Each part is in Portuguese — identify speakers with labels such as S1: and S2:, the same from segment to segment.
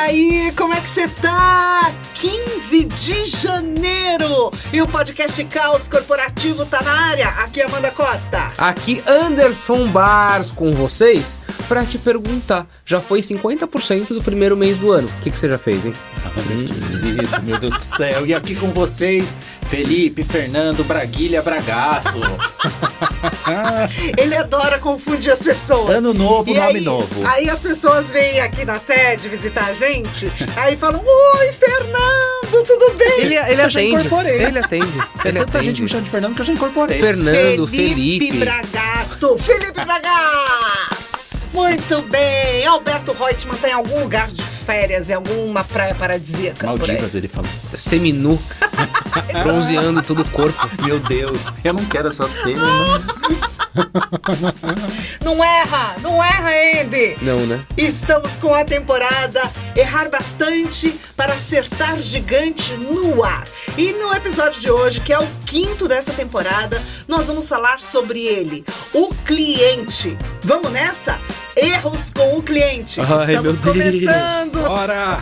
S1: aí, como é que você tá? 15 de janeiro e o podcast Caos Corporativo tá na área. Aqui é Amanda Costa.
S2: Aqui Anderson Bars com vocês para te perguntar, já foi 50% do primeiro mês do ano. O que, que você já fez, hein?
S3: Ah, meu, meu Deus do céu. E aqui com vocês, Felipe, Fernando, Braguilha, Bragato.
S1: Ele adora confundir as pessoas.
S3: Ano novo,
S1: E
S3: nome
S1: aí-
S3: novo.
S1: Aí as pessoas vêm aqui na sede visitar a gente, aí falam: Oi, Fernando, tudo bem?
S2: Ele, ele atende.
S3: incorporei.
S2: Ele atende.
S3: É
S2: Ele
S3: tanta gente
S2: atende.
S3: me chama de Fernando que eu já incorporei.
S2: Fernando, Felipe.
S1: Bragato. Felipe Bragato. Muito bem. Alberto Reutemann tem algum lugar de férias em alguma praia paradisíaca?
S3: Maldivas, ele falou.
S2: Seminu. bronzeando todo o corpo.
S3: Meu Deus, eu não quero essa cena.
S1: Não erra, não erra, Andy.
S2: Não, né?
S1: Estamos com a temporada Errar Bastante para Acertar Gigante no ar. E no episódio de hoje, que é o quinto dessa temporada, nós vamos falar sobre ele, o cliente. Vamos nessa? Erros com o cliente.
S2: Ai,
S1: Estamos
S2: meu Deus.
S1: começando.
S3: Bora!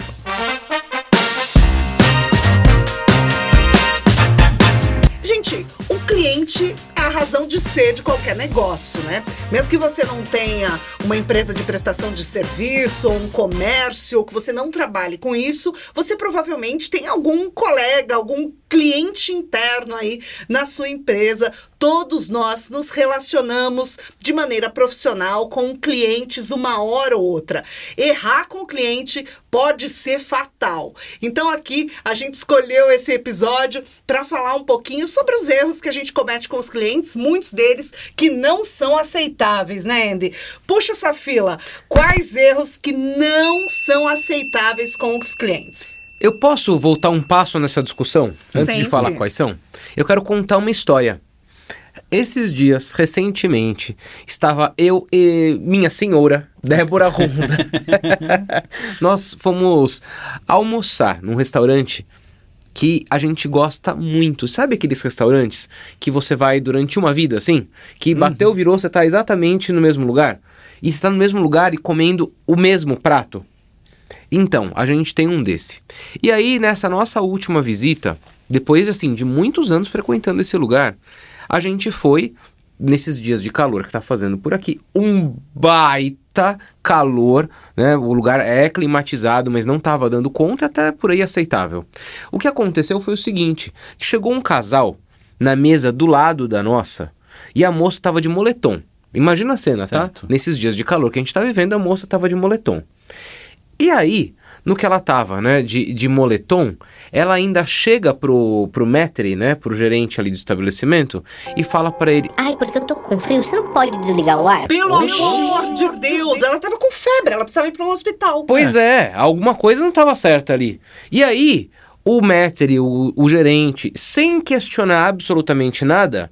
S1: Gente, o cliente é a razão de ser de qualquer negócio, né? Mesmo que você não tenha uma empresa de prestação de serviço ou um comércio, ou que você não trabalhe com isso, você provavelmente tem algum colega, algum cliente interno aí na sua empresa. Todos nós nos relacionamos de maneira profissional com clientes uma hora ou outra. Errar com o cliente pode ser fatal. Então aqui a gente escolheu esse episódio para falar um pouquinho sobre os erros que a gente comete com os clientes, muitos deles que não são aceitáveis, né, Andy? Puxa essa fila. Quais erros que não são aceitáveis com os clientes?
S2: Eu posso voltar um passo nessa discussão? Antes
S1: Sempre.
S2: de falar quais são? Eu quero contar uma história. Esses dias, recentemente, estava eu e minha senhora, Débora Ronda. Nós fomos almoçar num restaurante que a gente gosta muito. Sabe aqueles restaurantes que você vai durante uma vida, assim? Que bateu, virou, você tá exatamente no mesmo lugar? E você tá no mesmo lugar e comendo o mesmo prato? Então, a gente tem um desse. E aí, nessa nossa última visita, depois assim de muitos anos frequentando esse lugar, a gente foi nesses dias de calor que tá fazendo por aqui, um baita calor, né? O lugar é climatizado, mas não tava dando conta, até por aí aceitável. O que aconteceu foi o seguinte, chegou um casal na mesa do lado da nossa e a moça tava de moletom. Imagina a cena,
S3: Certo.
S2: tá? Nesses dias de calor que a gente tá vivendo, a moça tava de moletom. E aí, no que ela tava, né, de, de moletom, ela ainda chega pro, pro maître, né, pro gerente ali do estabelecimento e fala pra ele,
S4: Ai, porque eu tô com frio, você não pode desligar o ar?
S1: Pelo amor de Deus, ela tava com febre, ela precisava ir para um hospital.
S2: pois é, alguma coisa não tava certa ali. E aí, o maître, o, o gerente, sem questionar absolutamente nada,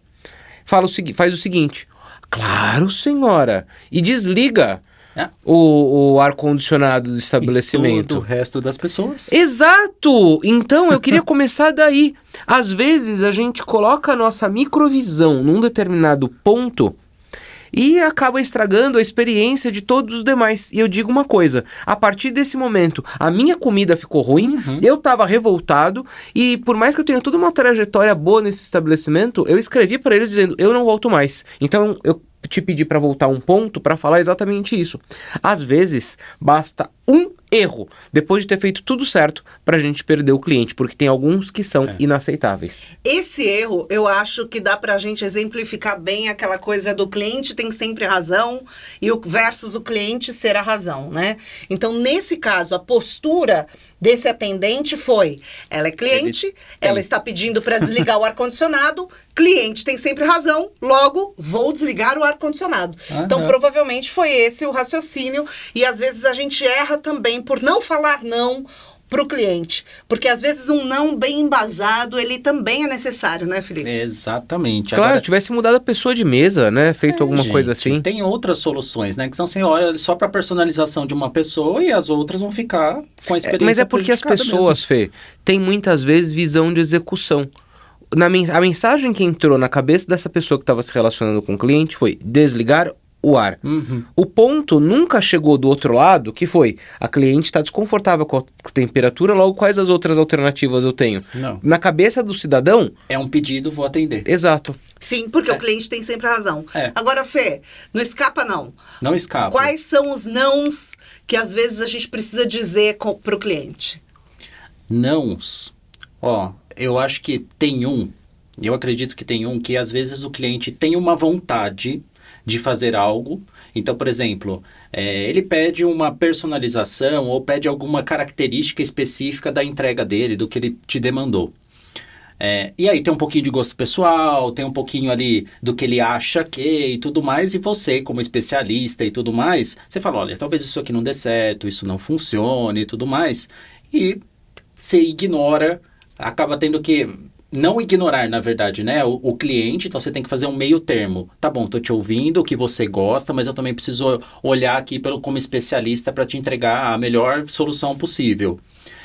S2: fala o faz o seguinte, claro senhora, e desliga
S3: É.
S2: o, o ar-condicionado do
S3: Todo
S2: estabelecimento.
S3: o resto das pessoas.
S2: Exato! Então eu queria começar daí. Às vezes a gente coloca a nossa microvisão num determinado ponto e acaba estragando a experiência de todos os demais. E eu digo uma coisa: a partir desse momento, a minha comida ficou ruim, eu tava revoltado e por mais que eu tenha toda uma trajetória boa nesse estabelecimento, eu escrevi para eles dizendo: eu não volto mais. Então eu te pedi para voltar um ponto para falar exatamente isso. Às vezes basta um erro depois de ter feito tudo certo pra gente perder o cliente, porque tem alguns que são inaceitáveis.
S1: Esse erro, eu acho que dá pra gente exemplificar bem aquela coisa do cliente tem sempre razão e o versus o cliente ser a razão, né? Então, nesse caso, a postura desse atendente foi: ela é cliente, ela está pedindo para desligar o ar-condicionado, cliente tem sempre razão, logo vou desligar o ar-condicionado. Então,
S3: Aham.
S1: provavelmente foi esse o raciocínio e às vezes a gente erra também por não falar não para o cliente, porque às vezes um não bem embasado ele também é necessário, né, Felipe?
S3: Exatamente.
S2: Claro,
S3: Agora,
S2: tivesse mudado a pessoa de mesa, né? Feito
S3: é,
S2: alguma
S3: gente,
S2: coisa assim.
S3: Tem outras soluções, né? Que são você olha só para personalização de uma pessoa e as outras vão ficar com a
S2: É,
S3: experiência
S2: Mas é porque as pessoas, Fê, têm muitas vezes visão de execução. Na a mensagem que entrou na cabeça dessa pessoa que estava se relacionando com o cliente foi desligar o ar.
S3: Uhum.
S2: O ponto nunca chegou do outro lado, que foi a cliente está desconfortável com a temperatura, logo quais as outras alternativas eu tenho?
S3: Não.
S2: Na cabeça do cidadão,
S3: É um pedido, vou atender.
S2: exato.
S1: Sim, porque o cliente tem sempre razão.
S3: É.
S1: Agora, Fê, não escapa não.
S3: Não escapa.
S1: Quais são os nãos que às vezes a gente precisa dizer co- pro cliente?
S3: Nãos. Ó, eu acho que tem um, eu acredito que tem um que às vezes o cliente tem uma vontade de fazer algo. Então, por exemplo, é, ele pede uma personalização ou pede alguma característica específica da entrega dele, do que ele te demandou. É, e aí tem um pouquinho de gosto pessoal, tem um pouquinho ali do que ele acha que e tudo mais, e você, como especialista e tudo mais, você fala, olha, talvez isso aqui não dê certo, isso não funcione e tudo mais, e você ignora, acaba tendo que não ignorar, na verdade, né, o, o cliente, então você tem que fazer um meio termo. Tá bom, tô te ouvindo, o que você gosta, mas eu também preciso olhar aqui pelo, como especialista para te entregar a melhor solução possível.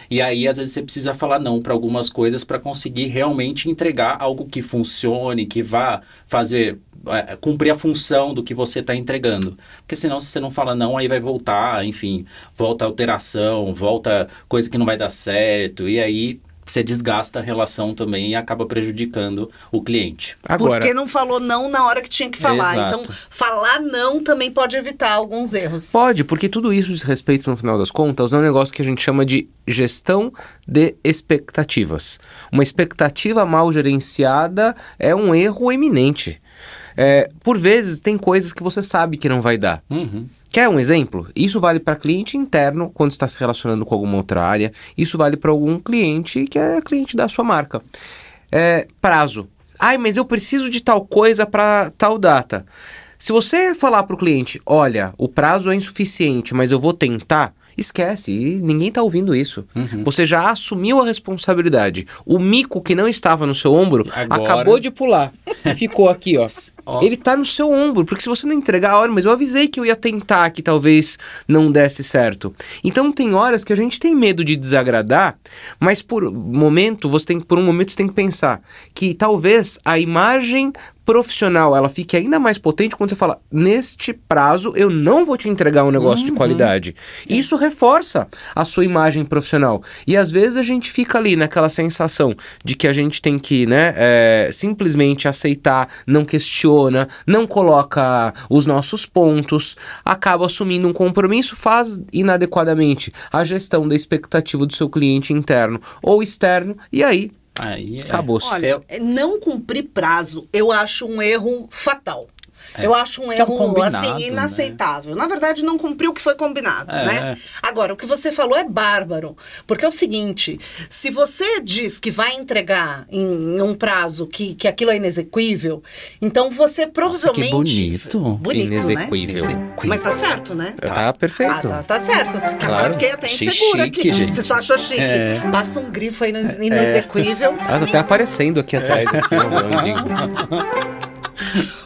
S3: E aí, às vezes, você precisa falar não para algumas coisas para conseguir realmente entregar algo que funcione, que vá fazer, é, cumprir a função do que você está entregando. Porque senão, se você não fala não, aí vai voltar, enfim, volta alteração, volta coisa que não vai dar certo, e aí você desgasta a relação também e acaba prejudicando o cliente.
S2: Agora,
S1: Porque não falou não na hora que tinha que falar.
S3: Exato.
S1: Então, falar não também pode evitar alguns erros.
S2: pode, porque tudo isso diz respeito, no final das contas, a um negócio que a gente chama de gestão de expectativas. Uma expectativa mal gerenciada é um erro eminente. É, por vezes, tem coisas que você sabe que não vai dar.
S3: Uhum.
S2: Quer um exemplo? Isso vale para cliente interno, quando está se relacionando com alguma outra área. Isso vale para algum cliente que é cliente da sua marca. É, prazo. Ai, mas eu preciso de tal coisa para tal data. Se você falar para o cliente, olha, o prazo é insuficiente, mas eu vou tentar, esquece, e ninguém está ouvindo isso. Você já assumiu a responsabilidade. O mico que não estava no seu ombro
S3: Agora-
S2: acabou de pular. Ficou aqui, ó.
S3: Ó.
S2: Ele tá no seu ombro, porque se você não entregar, olha, mas eu avisei que eu ia tentar que talvez não desse certo. Então tem horas que a gente tem medo de desagradar, mas por momento, você tem por um momento você tem que pensar que talvez a imagem profissional ela fique ainda mais potente quando você fala neste prazo eu não vou te entregar um negócio de qualidade. Isso reforça a sua imagem profissional. E às vezes a gente fica ali naquela sensação de que a gente tem que, né, é, simplesmente aceitar, não questiona, não coloca os nossos pontos, acaba assumindo um compromisso, faz inadequadamente a gestão da expectativa do seu cliente interno ou externo, e aí
S3: Aí é-
S2: Acabou-se.
S1: Olha, não cumprir prazo, eu acho um erro fatal. Eu acho um
S3: Que é um
S1: erro, assim,
S3: né?
S1: inaceitável. Na verdade, não cumpriu o que foi combinado,
S3: É.
S1: né? Agora, o que você falou é bárbaro. Porque é o seguinte, se você diz que vai entregar em, em um prazo que, que aquilo é inexequível, então você provavelmente...
S3: bonito.
S1: Bonito,
S2: Inexequível.
S1: né? Mas tá certo, né?
S2: tá, perfeito.
S1: Ah, tá, tá certo. Porque agora eu fiquei até insegura
S3: chique,
S1: aqui.
S3: gente.
S1: Você só achou chique.
S3: É.
S1: Passa um grifo aí no inexequível.
S2: Ela tá até aparecendo aqui atrás. Assim,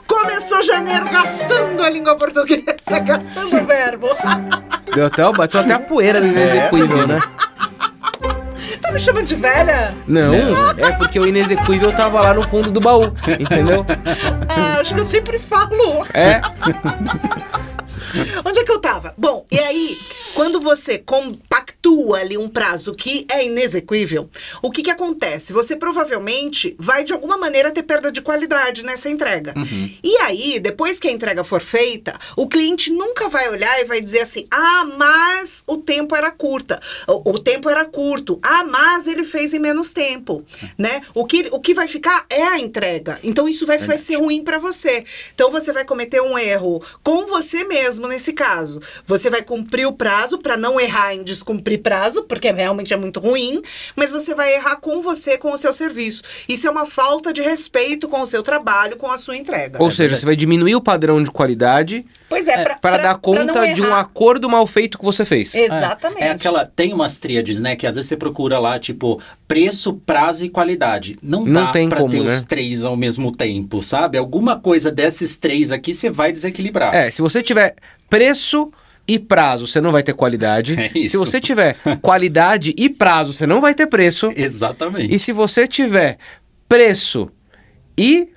S1: Começou janeiro gastando a língua portuguesa, gastando o verbo.
S2: Deu até, bateu até a poeira do inexequível, né?
S1: tá me chamando de velha?
S2: Não, é porque o inexequível tava lá no fundo do baú, entendeu?
S1: Ah, acho que eu sempre falo.
S2: É,
S1: Onde é que eu tava? Bom, e aí, quando você compactua ali um prazo que é inexequível, o que que acontece? Você provavelmente vai de alguma maneira ter perda de qualidade nessa entrega. E aí, depois que a entrega for feita, o cliente nunca vai olhar e vai dizer assim: "Ah, mas o tempo era curta. O, o tempo era curto. Ah, mas ele fez em menos tempo", né? O que o que vai ficar é a entrega. Então isso vai, vai ser ruim para você. Então você vai cometer um erro com você mesmo nesse caso. Você vai cumprir o prazo para não errar em descumprir prazo, porque realmente é muito ruim, mas você vai errar com você, com o seu serviço. Isso é uma falta de respeito com o seu trabalho, com a sua entrega.
S2: ou seja, você vai diminuir o padrão de qualidade
S1: Pois é, pra,
S2: para dar conta de um acordo mal feito que você fez.
S1: Exatamente.
S3: É, é aquela. Tem umas tríades, né? Que às vezes você procura lá, tipo, preço, prazo e qualidade. Não,
S2: Não
S3: dá
S2: tem
S3: pra
S2: como,
S3: ter
S2: né?
S3: os três ao mesmo tempo, sabe? Alguma coisa desses três aqui você vai desequilibrar.
S2: É, se você tiver preço e prazo, você não vai ter qualidade.
S3: É isso.
S2: Se você tiver qualidade e prazo, você não vai ter preço.
S3: Exatamente.
S2: E se você tiver preço e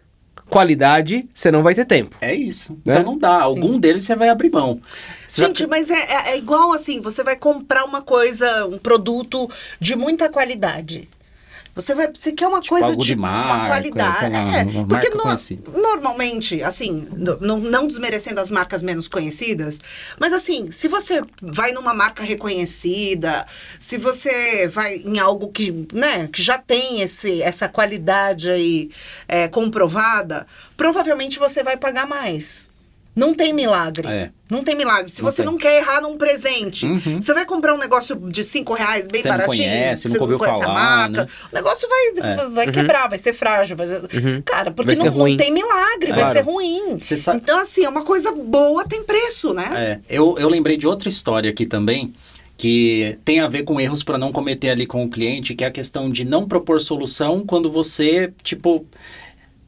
S2: qualidade, você não vai ter tempo.
S3: É isso.
S2: Né?
S3: Então não dá. Algum deles você vai abrir mão. Você
S1: Gente, mas é, é- é igual assim, você vai comprar uma coisa, um produto de muita qualidade. Você vai, você quer uma coisa
S3: algo de
S1: uma
S3: marca,
S1: qualidade,
S3: sei lá,
S1: é,
S3: uma
S1: porque no- normalmente, assim, no- não, não desmerecendo as marcas menos conhecidas, mas assim, se você vai numa marca reconhecida, se você vai em algo que, né, que já tem esse, essa qualidade aí é, comprovada, provavelmente você vai pagar mais. Não tem milagre.
S3: É.
S1: Não tem milagre. Se
S3: Não
S1: você
S3: tem.
S1: não quer errar num presente,
S3: Uhum.
S1: você vai comprar um negócio de cinco reais bem
S3: Você não
S1: baratinho.
S3: conhece,
S1: você
S3: nunca ouviu
S1: conhece a
S3: falar,
S1: marca.
S3: né?
S1: O negócio vai, vai quebrar, vai ser frágil. Vai... Cara, porque
S2: Vai ser
S1: não, não tem milagre, vai
S3: Claro.
S1: ser ruim.
S3: Você sabe-
S1: Então, assim, é uma coisa boa, tem preço, né?
S3: É, eu, eu lembrei de outra história aqui também, que tem a ver com erros para não cometer ali com o cliente, que é a questão de não propor solução quando você, tipo,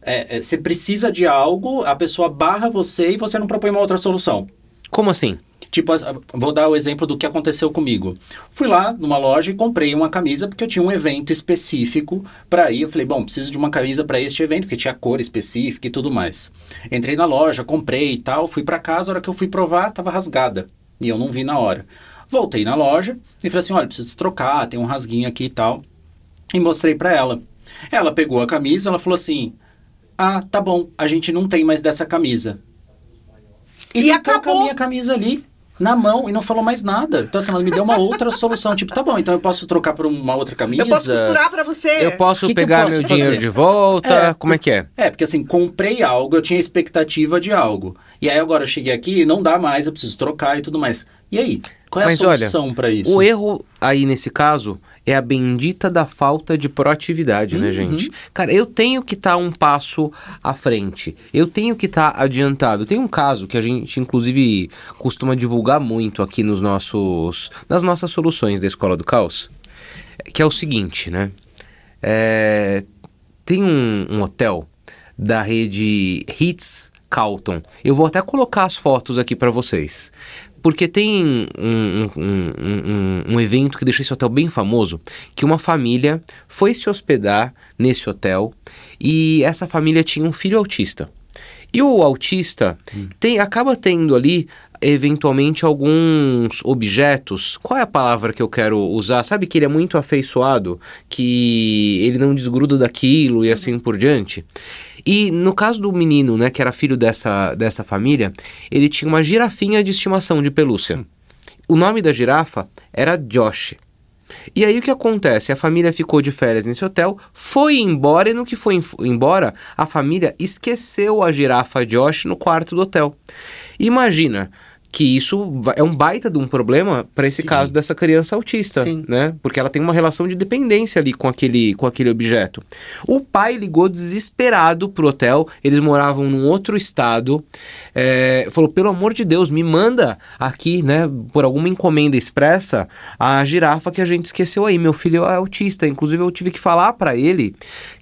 S3: é, é, você precisa de algo, a pessoa barra você e você não propõe uma outra solução.
S2: Como assim?
S3: Tipo, vou dar o exemplo do que aconteceu comigo. Fui lá numa loja e comprei uma camisa porque eu tinha um evento específico para ir. Eu falei, bom, preciso de uma camisa para este evento, porque tinha cor específica e tudo mais. Entrei na loja, comprei e tal, fui para casa, a hora que eu fui provar, tava rasgada. E eu não vi na hora. Voltei na loja e falei assim, olha, preciso trocar, tem um rasguinho aqui e tal. E mostrei para ela. Ela pegou a camisa, ela falou assim: "Ah, tá bom, a gente não tem mais dessa camisa". E,
S1: E
S3: ficou com
S1: acabou.
S3: a minha camisa ali na mão e não falou mais nada. Então assim, ela me deu uma outra solução, tipo, tá bom, então eu posso trocar por uma outra camisa.
S1: Eu posso costurar pra você.
S2: Eu posso
S3: que que eu
S2: pegar
S3: posso
S2: meu
S3: fazer?
S2: dinheiro de volta?
S3: É,
S2: Como é que é?
S3: É, porque assim, comprei algo, eu tinha expectativa de algo. E aí agora eu cheguei aqui e não dá mais, eu preciso trocar e tudo mais. E aí? Qual é
S2: Mas
S3: a
S2: olha,
S3: solução pra isso?
S2: O erro aí nesse caso é a bendita da falta de proatividade,
S3: Uhum.
S2: né, gente? Cara, eu tenho que estar um passo à frente. Eu tenho que estar adiantado. Tem um caso que a gente, inclusive, costuma divulgar muito aqui nos nossos, nas nossas soluções da Escola do Caos, que é o seguinte, né? É, tem um, um hotel da rede Hits Carlton. Eu vou até colocar as fotos aqui para vocês. Porque tem um, um- um- um- evento que deixou esse hotel bem famoso, que uma família foi se hospedar nesse hotel e essa família tinha um filho autista. E o autista tem, acaba tendo ali, eventualmente, alguns objetos. Qual é a palavra que eu quero usar? Sabe que ele é muito afeiçoado, que ele não desgruda daquilo e assim por diante? E no caso do menino, né, que era filho dessa, dessa família, ele tinha uma girafinha de estimação de pelúcia. O nome da girafa era Josh. E aí o que acontece? A família ficou de férias nesse hotel, foi embora e no que foi em- embora, a família esqueceu a girafa Josh no quarto do hotel. Imagina que isso é um baita de um problema para esse
S3: Sim.
S2: caso dessa criança autista,
S1: Sim.
S2: né? Porque ela tem uma relação de dependência ali com aquele, com aquele objeto. O pai ligou desesperado pro hotel, eles moravam num outro estado, é, falou, pelo amor de Deus, me manda aqui, né, por alguma encomenda expressa, a girafa que a gente esqueceu aí. Meu filho é autista, inclusive eu tive que falar para ele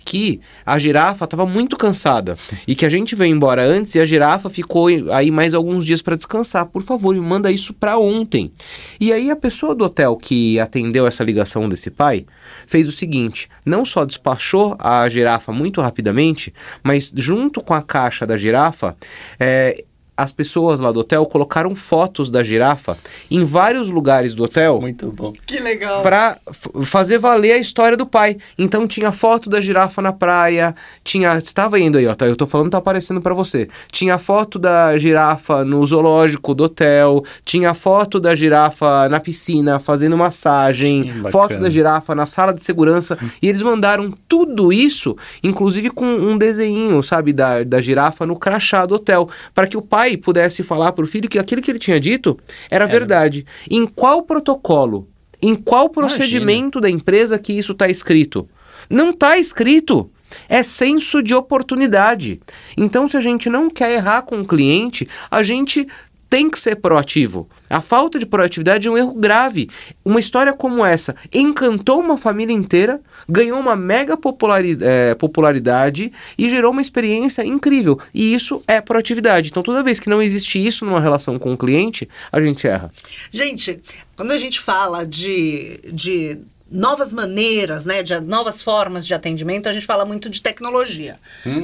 S2: que a girafa estava muito cansada e que a gente veio embora antes e a girafa ficou aí mais alguns dias para descansar. Por favor, me manda isso para ontem. E aí a pessoa do hotel que atendeu essa ligação desse pai fez o seguinte: não só despachou a girafa muito rapidamente, mas junto com a caixa da girafa, é, as pessoas lá do hotel colocaram fotos da girafa em vários lugares do hotel
S3: Muito bom.
S1: Que legal.
S2: pra f- fazer valer a história do pai. Então tinha foto da girafa na praia, tinha, você tava indo aí, ó, tá? Eu tô falando, tá aparecendo pra você. Tinha foto da girafa no zoológico do hotel, tinha foto da girafa na piscina fazendo massagem,
S3: bacana.
S2: foto da girafa na sala de segurança, e eles mandaram tudo isso, inclusive com um desenho, sabe, da, da girafa no crachá do hotel, para que o pai pudesse falar pro filho que aquilo que ele tinha dito era verdade. Em qual protocolo em qual procedimento da empresa que isso está escrito? Não está escrito. É senso de oportunidade. Então, se a gente não quer errar com o cliente, a gente tem que ser proativo. A falta de proatividade é um erro grave. Uma história como essa encantou uma família inteira, ganhou uma mega populari- eh, popularidade e gerou uma experiência incrível. E isso é proatividade. Então, toda vez que não existe isso numa relação com o cliente, a gente erra.
S1: Gente, quando a gente fala de, de novas maneiras, né, de novas formas de atendimento, a gente fala muito de tecnologia.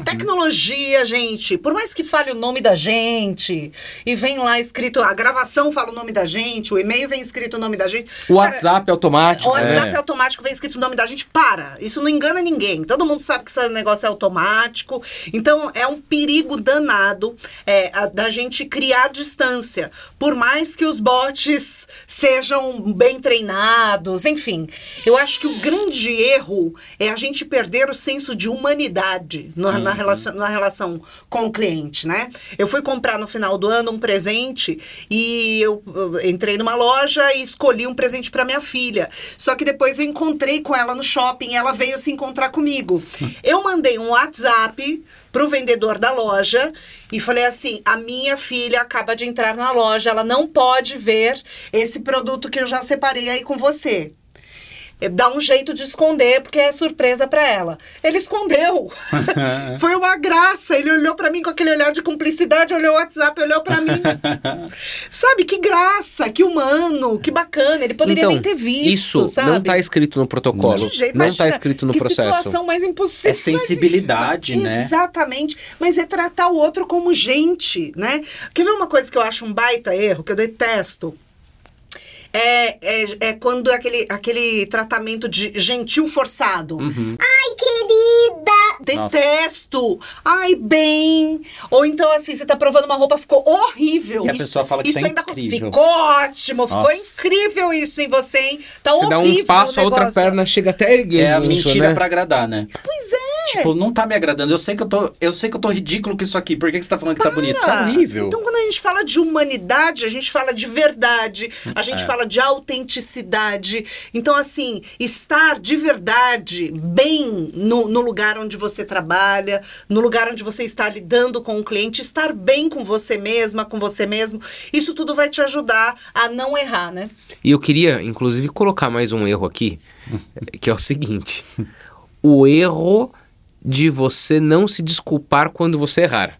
S1: Tecnologia, gente, por mais que fale o nome da gente e vem lá escrito, a gravação fala o nome da gente, o e-mail vem escrito o nome da gente.
S2: O
S1: Cara,
S2: WhatsApp automático.
S1: o WhatsApp
S3: É.
S1: automático vem escrito o nome da gente. Para! Isso não engana ninguém. Todo mundo sabe que esse negócio é automático. Então, é um perigo danado é, a- da gente criar distância. Por mais que os bots sejam bem treinados, enfim. Eu acho que o grande erro é a gente perder o senso de humanidade no- na, relação, na relação com o cliente, né? Eu fui comprar no final do ano um presente e eu, eu entrei numa loja e escolhi um presente para minha filha. Só que depois eu encontrei com ela no shopping, ela veio se encontrar comigo. Eu mandei um WhatsApp pro vendedor da loja e falei assim: "A minha filha acaba de entrar na loja, ela não pode ver esse produto que eu já separei aí com você." É, Dá um jeito de esconder, porque é surpresa pra ela. Ele escondeu. Foi uma graça. Ele olhou pra mim com aquele olhar de cumplicidade, olhou o WhatsApp, olhou pra mim. sabe, que graça, que humano, que bacana. Ele poderia
S2: então,
S1: nem ter visto,
S2: isso
S1: sabe?
S2: não tá escrito no protocolo.
S1: De jeito,
S2: não tá escrito no
S1: que
S2: processo.
S1: situação mais impossível.
S3: É sensibilidade,
S1: Mas-
S3: né?
S1: Exatamente. Mas é tratar o outro como gente, né? Quer ver uma coisa que eu acho um baita erro, que eu detesto? É, é, é quando aquele, aquele tratamento de gentil forçado.
S3: Uhum.
S1: Ai, querida! Detesto! Ai, bem! Ou então, assim, você tá provando uma roupa, ficou horrível.
S3: E a pessoa fala que
S1: isso
S3: tá
S1: ainda
S3: incrível.
S1: Ficou ótimo, ficou
S3: Nossa.
S1: incrível isso em você, hein? Tá
S2: Você dá
S1: horrível
S2: um passo, a outra perna chega até a erguer.
S3: É a mentira
S2: né?
S3: pra agradar, né?
S1: Pois é.
S3: Tipo, não tá me agradando. Eu sei que eu tô, eu sei que eu tô ridículo com isso aqui. Por que, que você tá falando que tá bonito? Tá
S1: Ah,
S3: horrível.
S1: Então, quando gente fala de humanidade, a gente fala de verdade, a gente
S3: É.
S1: fala de autenticidade. Então, assim, estar de verdade bem no, no lugar onde você trabalha, no lugar onde você está lidando com o cliente, estar bem com você mesma, com você mesmo, isso tudo vai te ajudar a não errar, né?
S2: E eu queria, inclusive, colocar mais um erro aqui, que é o seguinte: o erro de você não se desculpar quando você errar.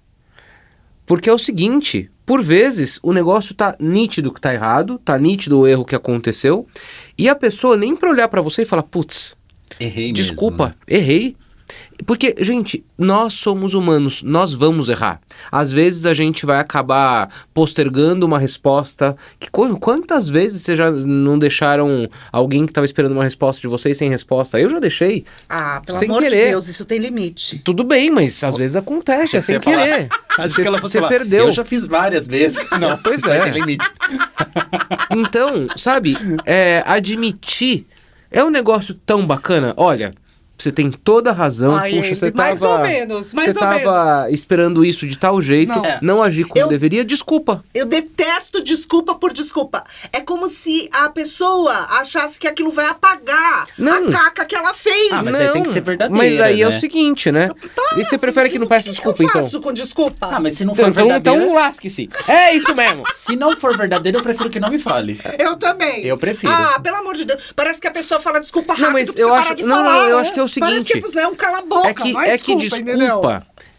S2: Porque é o seguinte, por vezes o negócio tá nítido que tá errado, tá nítido o erro que aconteceu, e a pessoa nem pra olhar pra você e falar, putz,
S3: Errei mesmo.
S2: desculpa,
S3: né?
S2: errei. Porque, gente, nós somos humanos, nós vamos errar. Às vezes a gente vai acabar postergando uma resposta. Que, qu- quantas vezes vocês já não deixaram alguém que estava esperando uma resposta de vocês sem resposta? Eu já deixei.
S1: Ah, pelo
S2: Sem
S1: amor de
S2: querer.
S1: Deus, isso tem limite.
S2: Tudo bem, mas às vezes acontece, é
S3: Você
S2: sem querer.
S3: Acho
S2: Você,
S3: que ela
S2: você
S3: falar,
S2: perdeu.
S3: Eu já fiz várias vezes. Não,
S2: Pois é.
S3: tem limite.
S2: Então, sabe, é, admitir é um negócio tão bacana. Olha, você tem toda a razão.
S1: Ai,
S2: Puxa, você
S1: mais
S2: tava.
S1: ou menos, mais
S2: você
S1: ou
S2: tava esperando isso de tal jeito,
S1: Não.
S2: não,
S3: É.
S2: agir como
S1: Eu-
S2: deveria, desculpa.
S1: Eu detesto desculpa por desculpa. É como se a pessoa achasse que aquilo vai apagar
S2: Não.
S1: a caca que ela fez.
S3: Ah, mas aí tem que ser verdadeira,
S2: Mas aí é
S3: né?
S2: o seguinte, né? e você prefere que não peça
S1: O
S2: desculpa,
S1: que eu
S2: então?
S1: faço com desculpa?
S3: Ah, mas se não for
S2: Então, então,
S3: verdadeira...
S2: então lasque-se. É isso mesmo.
S3: Se não for verdadeiro, eu prefiro que não me fale.
S1: Eu também.
S3: Eu prefiro.
S1: Ah, pelo amor de Deus. Parece que a pessoa fala desculpa
S2: Não,
S1: rápido
S2: mas eu acho- não,
S1: falar,
S2: não, eu
S1: né?
S2: acho que é o
S1: Parece
S2: seguinte,
S1: que é um cala a boca,
S2: É que,
S1: não
S2: é que desculpa,
S1: entendeu?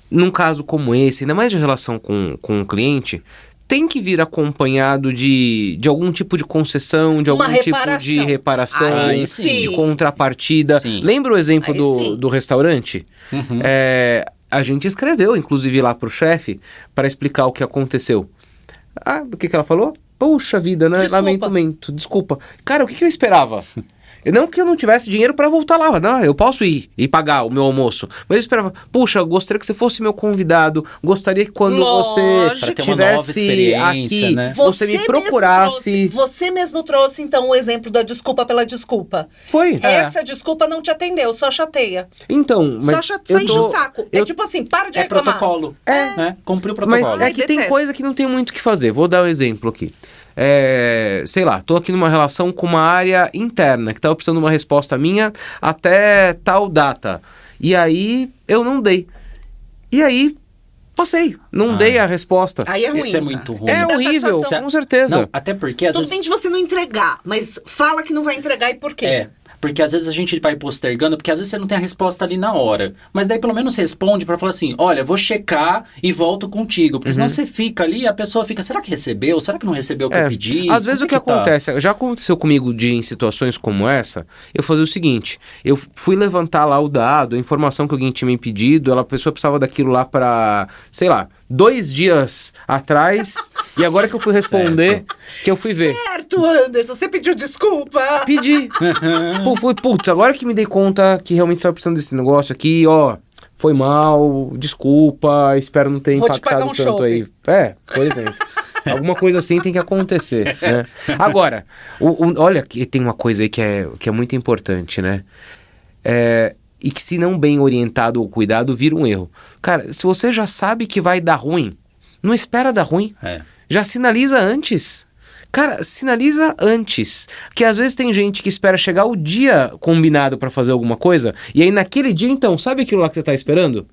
S2: num caso como esse, ainda mais de relação com, com o cliente, tem que vir acompanhado de, de algum tipo de concessão, de algum tipo de reparação,
S1: Aí
S3: sim.
S2: de contrapartida.
S3: Sim.
S2: Lembra o exemplo
S1: Aí
S2: do,
S1: sim.
S2: do restaurante?
S3: Uhum.
S2: É, a gente escreveu, inclusive, lá pro chefe para explicar o que aconteceu. Ah, o que, que ela falou? Puxa vida, né?
S1: Desculpa.
S2: Lamento, desculpa. Cara, o que, que eu esperava? Não que eu não tivesse dinheiro pra voltar lá, não, eu posso ir e pagar o meu almoço. Mas eu esperava, puxa, eu gostaria que você fosse meu convidado. Gostaria que quando
S1: Lógico.
S2: você tivesse
S3: experiência,
S2: aqui,
S3: né?
S2: você, me
S1: mesmo
S2: procurasse.
S1: trouxe- você mesmo trouxe, então, o exemplo da desculpa pela desculpa.
S2: Foi.
S1: Essa desculpa não te atendeu, só chateia.
S2: Então, mas
S1: só cha-
S2: eu
S1: só enche
S2: tô-
S1: o saco.
S2: eu-
S1: É tipo assim, para de
S3: É
S1: reclamar.
S3: protocolo.
S2: É.
S3: Né? Cumpriu o
S2: Mas
S3: protocolo.
S2: é
S1: Ai,
S2: que tem coisa que não tem muito o que fazer. Vou dar um exemplo aqui. É, sei lá, tô aqui numa relação com uma área interna que tava precisando de uma resposta minha até tal data. E aí eu não dei. E aí passei, não
S3: Ah.
S2: dei a resposta.
S1: Aí é ruim.
S3: Isso é
S1: tá?
S3: muito ruim.
S2: É horrível, com certeza.
S3: Não, até porque às
S1: Tudo
S3: vezes...
S1: bem de você não entregar, mas fala que não vai entregar e por quê?
S3: É. Porque às vezes a gente vai postergando, porque às vezes você não tem a resposta ali na hora. Mas daí pelo menos responde pra falar assim: olha, vou checar e volto contigo. Porque
S2: Uhum.
S3: senão você fica ali e a pessoa fica: será que recebeu? Será que não recebeu o que eu pedi?
S2: É, Às vezes o que,
S3: tá?
S2: acontece, já aconteceu comigo de em situações como essa, eu fazia o seguinte, eu fui levantar lá o dado, a informação que alguém tinha me pedido, ela, a pessoa precisava daquilo lá pra, sei lá, dois dias atrás, e agora que eu fui responder, que eu fui ver.
S1: Certo, Anderson, você pediu desculpa.
S2: Pedi. Pô, fui, putz, agora que me dei conta que realmente estava precisando desse negócio aqui, ó. Foi mal, desculpa, espero não ter
S1: Vou
S2: impactado
S1: um
S2: tanto
S1: chopp.
S2: aí. É, por exemplo. Alguma coisa assim tem que acontecer, né? Agora, o- o- olha que tem uma coisa aí que é, que é muito importante, né? É, e que se não bem orientado ou cuidado, vira um erro. Cara, se você já sabe que vai dar ruim, não espera dar ruim.
S3: É.
S2: Já sinaliza antes. Cara, sinaliza antes. Que às vezes tem gente que espera chegar o dia combinado pra fazer alguma coisa, e aí naquele dia, então, sabe aquilo lá que você tá esperando?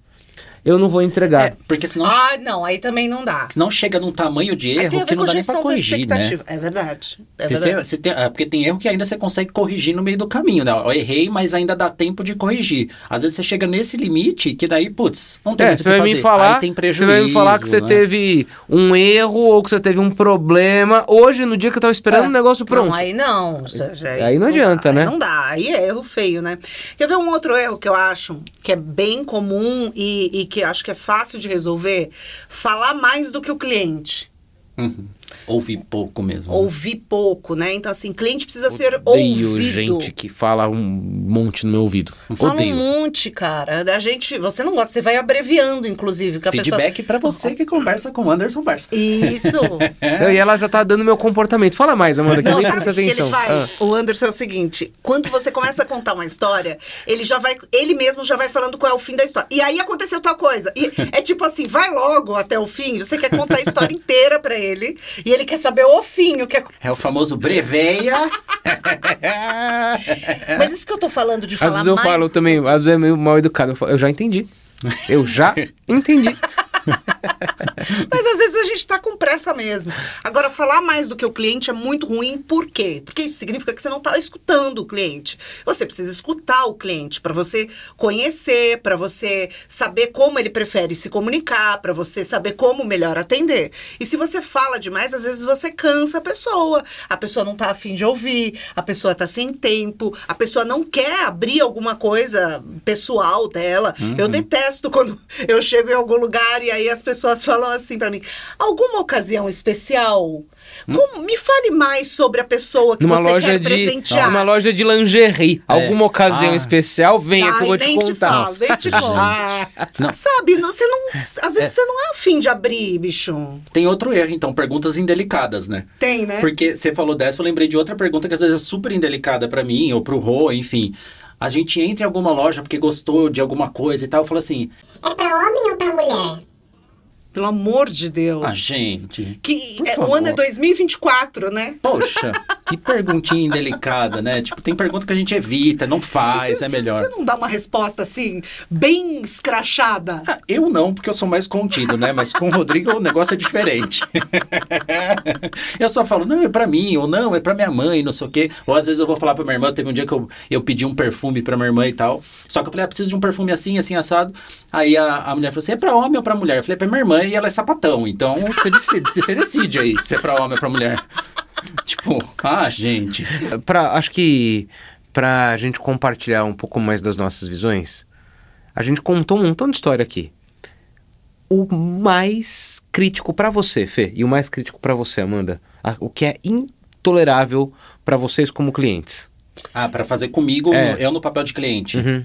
S2: Eu não vou entregar.
S3: É, porque senão,
S1: Ah, não, aí também não dá.
S3: senão chega num tamanho de
S1: Aí tem a
S3: erro
S1: ver
S3: que não
S1: com
S3: dá nem pra corrigir, né?
S1: expectativa. É verdade. É
S3: Se
S1: verdade.
S3: você- se tem- é, porque tem erro que ainda você consegue corrigir no meio do caminho, né? Eu errei, mas ainda dá tempo de corrigir. Às vezes você chega nesse limite que daí, putz, não tem
S2: É,
S3: mais
S2: você vai me
S3: fazer.
S2: falar,
S3: Aí tem
S2: você
S3: prejuízo,
S2: vai me falar que você
S3: né?
S2: teve um erro ou que você teve um problema. Hoje, no dia que eu tava esperando,
S3: É.
S2: o negócio pronto.
S1: Não, aí não. Seja,
S2: Aí não adianta,
S1: dá,
S2: né?
S1: Aí não dá, aí é erro feio, né? Quer ver um outro erro que eu acho que é bem comum e, e que acho que é fácil de resolver? Falar mais do que o cliente.
S3: Uhum. Ouvi pouco mesmo.
S1: Ouvir pouco, né? Então, assim, cliente precisa ser
S2: Odeio
S1: ouvido.
S2: gente que fala um monte no meu ouvido.
S1: Fala
S2: Odeio.
S1: um monte, cara. A gente, você não gosta, você vai abreviando, inclusive, que a
S3: Feedback pra você que conversa com o Anderson Barça.
S1: pessoa. Isso.
S2: Então, e ela já tá dando meu comportamento. Fala mais, Amanda, que eu
S1: Não,
S2: nem
S1: sabe
S2: presta
S1: o que ele
S2: atenção.
S1: faz? O Anderson é o seguinte: quando você começa a contar uma história, ele já vai, ele mesmo já vai falando qual é o fim da história. E aí aconteceu tal coisa. E é tipo assim, vai logo até o fim. Você quer contar a história inteira pra ele e ele quer saber o fim, o que é...
S3: É o famoso breveia.
S1: Mas isso que eu tô falando de
S2: Às
S1: falar
S2: vezes eu
S1: mais...
S2: falo também, às vezes é meio mal educado. Eu, falo, eu já entendi. Eu já entendi.
S1: Mas às vezes a gente tá com pressa mesmo. Agora, falar mais do que o cliente é muito ruim, por quê? Porque isso significa que você não tá escutando o cliente. Você precisa escutar o cliente para você conhecer, para você saber como ele prefere se comunicar, para você saber como melhor atender. E se você fala demais, às vezes você cansa a pessoa. A pessoa não tá afim de ouvir, a pessoa tá sem tempo, a pessoa não quer abrir alguma coisa pessoal dela. Eu detesto quando eu chego em algum lugar e aí as pessoas falam assim pra mim: alguma ocasião especial? Como- me fale mais sobre a pessoa que
S2: Numa
S1: você
S2: loja
S1: quer
S2: de
S1: presentear.
S2: numa loja de lingerie, alguma ocasião
S3: Ah.
S2: especial, venha que eu vou te contar.
S1: falo, nem te falo. Sabe, não- você não, às vezes você não é afim de abrir, bicho.
S3: Tem outro erro, então, perguntas indelicadas, né?
S1: Tem, né?
S3: Porque você falou dessa, eu lembrei de outra pergunta que às vezes é super indelicada pra mim, ou pro Rô, enfim. A gente entra em alguma loja porque gostou de alguma coisa e tal, fala assim,
S4: É pra homem ou pra mulher?
S1: Pelo amor de Deus.
S3: ah, gente,
S1: Que é, o ano é 2024, né?
S3: poxa, que perguntinha indelicada, né? Tipo, tem pergunta que a gente evita, não faz,
S1: você,
S3: é melhor.
S1: Você não dá uma resposta assim, bem escrachada?
S3: Ah, eu não, porque eu sou mais contido, né? Mas com o Rodrigo o negócio é diferente. eu só falo, não, é pra mim, ou não, é pra minha mãe, não sei o quê. Ou às vezes eu vou falar pra minha irmã, teve um dia que eu, eu pedi um perfume pra minha irmã e tal. Só que eu falei, ah, preciso de um perfume assim, assim, assado. Aí a, a mulher falou assim, é pra homem ou pra mulher? Eu falei, é pra minha irmã e ela é sapatão. Então você decide, você decide aí se é pra homem ou pra mulher. tipo, ah, gente.
S2: Pra, acho que pra gente compartilhar um pouco mais das nossas visões, a gente contou um montão de história aqui. O mais crítico pra você, Fê, e o mais crítico pra você, Amanda, o que é intolerável pra vocês como clientes.
S3: Ah, pra fazer comigo,
S2: É.
S3: eu no papel de cliente.
S2: Uhum.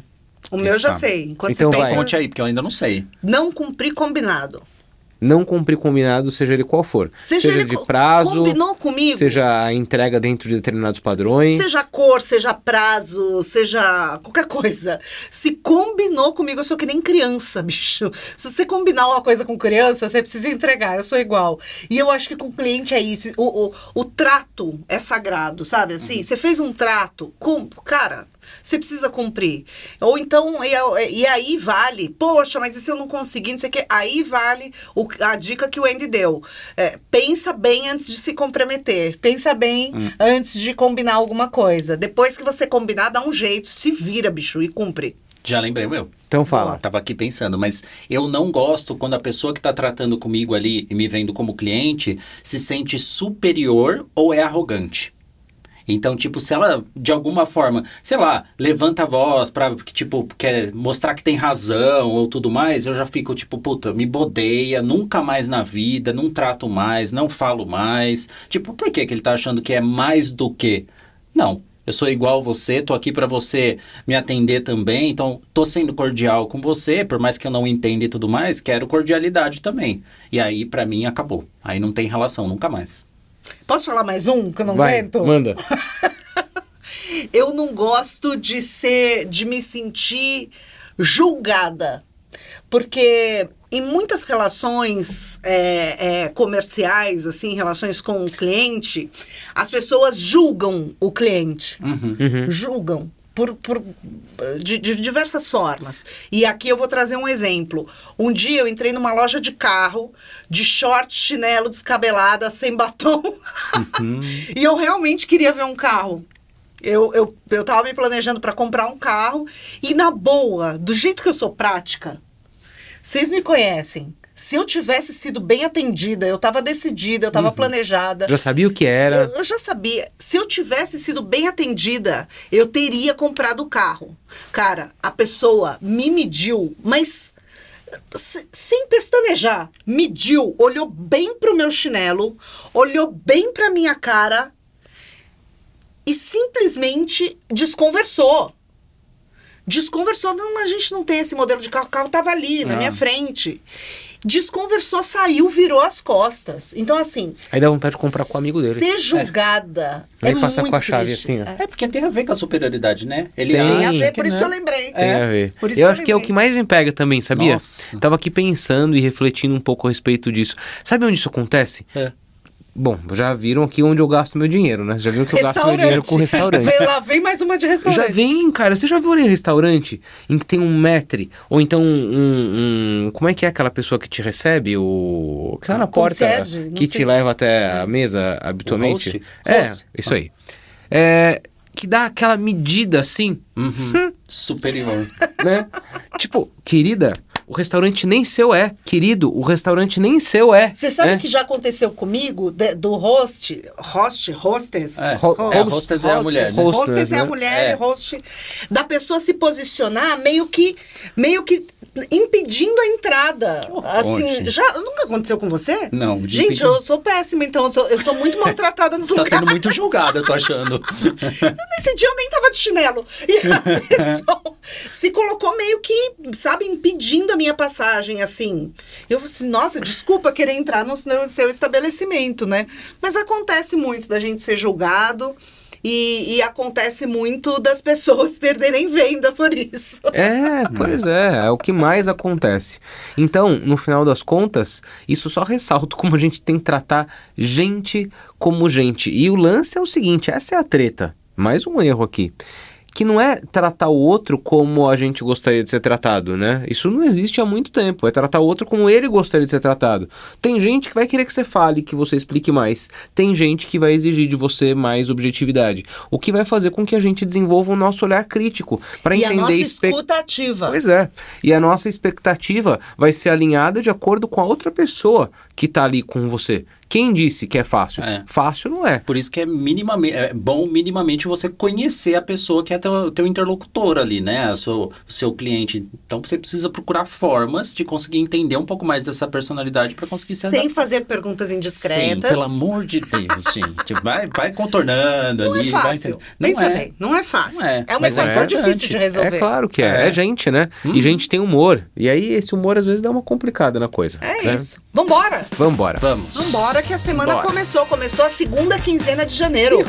S1: O meu eu já sei. Enquanto
S2: Então
S1: você
S2: vai.
S1: pensa,
S3: Conte aí, porque eu ainda não sei.
S1: não cumprir combinado.
S2: Não cumprir combinado, seja ele qual for.
S1: Seja ele
S2: de prazo,
S1: combinou comigo.
S2: seja a entrega dentro de determinados padrões.
S1: Seja cor, seja prazo, seja qualquer coisa. Se combinou comigo, eu sou que nem criança, bicho. Se você combinar uma coisa com criança, você precisa entregar. Eu sou igual. E eu acho que com cliente é isso. O, o, o trato é sagrado, sabe? Assim, você fez um trato, com, cara, você precisa cumprir. Ou então, e, e aí vale, poxa, mas e se eu não conseguir, não sei o quê. Aí vale o a dica que o Andy deu. É, pensa bem antes de se comprometer. Pensa bem antes de combinar alguma coisa. Depois que você combinar, dá um jeito, se vira, bicho, e cumpre.
S3: Já lembrei o meu.
S2: Então fala.
S3: Tava aqui pensando, mas eu não gosto quando a pessoa que tá tratando comigo ali e me vendo como cliente se sente superior ou é arrogante. Então, tipo, se ela de alguma forma, sei lá, levanta a voz pra, tipo, quer mostrar que tem razão ou tudo mais, eu já fico tipo, puta, me bodeia, nunca mais na vida, não trato mais, não falo mais. Tipo, por que que ele tá achando que é mais do que? Não, eu sou igual você, tô aqui pra você me atender também, então tô sendo cordial com você, por mais que eu não entenda e tudo mais, quero cordialidade também. E aí, pra mim, acabou. Aí não tem relação, nunca mais.
S1: Posso falar mais um que eu não
S2: Vai,
S1: aguento?
S2: manda.
S1: Eu não gosto de ser, de me sentir julgada. Porque em muitas relações é, é, comerciais, assim, relações com o cliente, as pessoas julgam o cliente. Julgam. Por, por- de, de diversas formas. E aqui eu vou trazer um exemplo. Um dia eu entrei numa loja de carro, de short, chinelo, descabelada, sem batom. e eu realmente queria ver um carro. Eu, eu, eu tava me planejando para comprar um carro e, na boa, do jeito que eu sou prática, vocês me conhecem. Se eu tivesse sido bem atendida, eu tava decidida, eu tava planejada.
S2: Já sabia o que era.
S1: Eu, eu já sabia. Se eu tivesse sido bem atendida, eu teria comprado o carro. Cara, a pessoa me mediu, mas se- sem pestanejar, mediu, olhou bem pro meu chinelo, olhou bem pra minha cara e simplesmente desconversou. Desconversou, não, a gente não tem esse modelo de carro, o carro tava ali, na
S3: Ah.
S1: minha frente. Desconversou, saiu, virou as costas. Então, assim,
S2: Aí dá vontade de comprar com o amigo dele.
S1: Ser julgada é
S2: Aí passa
S1: muito
S2: com a chave
S1: triste.
S2: assim, ó.
S1: É.
S3: É porque tem a ver com a superioridade, né? Ele
S2: Tem.
S1: Tem a ver, por isso que eu lembrei.
S2: Tem a ver.
S1: Por isso
S2: eu
S1: que
S2: acho que é o
S1: lembrei.
S2: que mais me pega também, sabia?
S3: Nossa.
S2: Tava aqui pensando e refletindo um pouco a respeito disso. Sabe onde isso acontece?
S3: É.
S2: Bom, já viram aqui onde eu gasto meu dinheiro, né? Já viram que eu gasto meu dinheiro com restaurante.
S1: Vem lá, vem mais uma de
S2: Já
S1: restaurante.
S2: vem, cara. Você já viu em restaurante em que tem um maître? Ou então um, um- Como é que é aquela pessoa que te recebe? O. Que tá na porta.
S1: Concierge,
S2: Que te leva até a mesa habitualmente.
S3: host?
S2: É,
S1: Host.
S2: isso aí. É. Que dá aquela medida assim,
S3: Uhum. Superior.
S2: né? tipo, querida, o restaurante nem seu é. Querido, o restaurante nem seu é.
S1: Você sabe
S2: é.
S1: o que já aconteceu comigo de- do host, host, hostess?
S3: É,
S2: Ho-
S3: é, hostess é a mulher, né?
S2: Hostess,
S1: Hostess é a
S2: né?
S1: mulher,
S3: É.
S1: host. Da pessoa se posicionar meio que, meio que impedindo a entrada. Assim, já nunca aconteceu com você?
S3: Não, de
S1: Gente,
S3: impedir.
S1: eu sou péssima, então eu sou, eu sou muito maltratada nos
S3: Você tá
S1: lugares.
S3: sendo muito julgada, eu tô achando.
S1: Nesse dia eu nem tava de chinelo. E a pessoa se colocou meio que, sabe, impedindo a minha passagem, assim. Eu falei assim, nossa, desculpa querer entrar no seu estabelecimento, né? Mas acontece muito da gente ser julgado. E, e acontece muito das pessoas perderem venda por isso.
S2: É, pois é, é o que mais acontece. Então, no final das contas, isso só ressalta como a gente tem que tratar gente como gente. E o lance é o seguinte: essa é a treta. Mais um erro aqui. Que não é tratar o outro como a gente gostaria de ser tratado, né? Isso não existe há muito tempo. É tratar o outro como ele gostaria de ser tratado. Tem gente que vai querer que você fale, que você explique mais. Tem gente que vai exigir de você mais objetividade. O que vai fazer com que a gente desenvolva o nosso olhar crítico para
S1: E a
S2: entender
S1: nossa
S2: espe-
S1: escuta ativa.
S2: Pois é. E a nossa expectativa vai ser alinhada de acordo com a outra pessoa que tá ali com você. Quem disse que é fácil?
S3: É.
S2: Fácil não é.
S3: Por isso que é minimamente é bom minimamente você conhecer a pessoa que é teu, teu interlocutor ali, né? O seu, seu cliente. Então você precisa procurar formas de conseguir entender um pouco mais dessa personalidade para conseguir se
S1: Sem fazer perguntas
S3: Sim,
S1: indiscretas.
S3: pelo amor de Deus, gente. Vai, vai contornando
S1: Não
S3: ali.
S1: é
S3: vai
S1: fácil.
S3: entendendo. Não
S1: Pensa
S3: é.
S1: bem, não é fácil.
S3: Não é,
S1: é uma
S3: mas é
S1: equação
S3: importante.
S1: difícil de resolver.
S2: É claro que é. É,
S3: É.
S2: gente, né? E gente tem humor. E aí esse humor às vezes dá uma complicada na coisa.
S1: É
S2: né?
S1: isso. Vambora.
S2: Vambora.
S3: Vamos.
S1: Vambora que a semana
S3: Bora.
S1: começou. Começou a segunda quinzena de janeiro.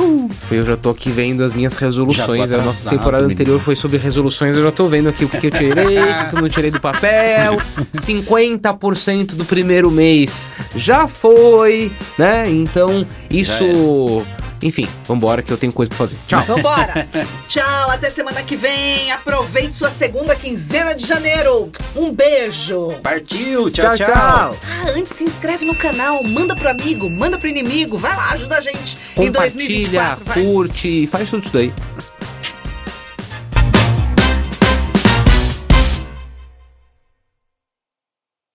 S2: Eu já tô aqui vendo as minhas resoluções. A nossa temporada
S3: menino.
S2: anterior foi sobre resoluções. Eu já tô vendo aqui o que, que eu tirei, o que, que eu não tirei do papel. 50% do primeiro mês já foi, né? Então, isso Enfim, vambora que eu tenho coisa pra fazer. Tchau.
S1: Vambora! Tchau, até semana que vem. Aproveite sua segunda quinzena de janeiro. Um beijo.
S3: Partiu, tchau,
S2: tchau,
S3: tchau.
S2: tchau.
S1: Ah, antes se inscreve no canal, manda pro amigo, manda pro inimigo. Vai lá, ajuda a gente em
S2: Compartilha,
S1: 2024. Vai.
S2: curte, faz tudo isso daí.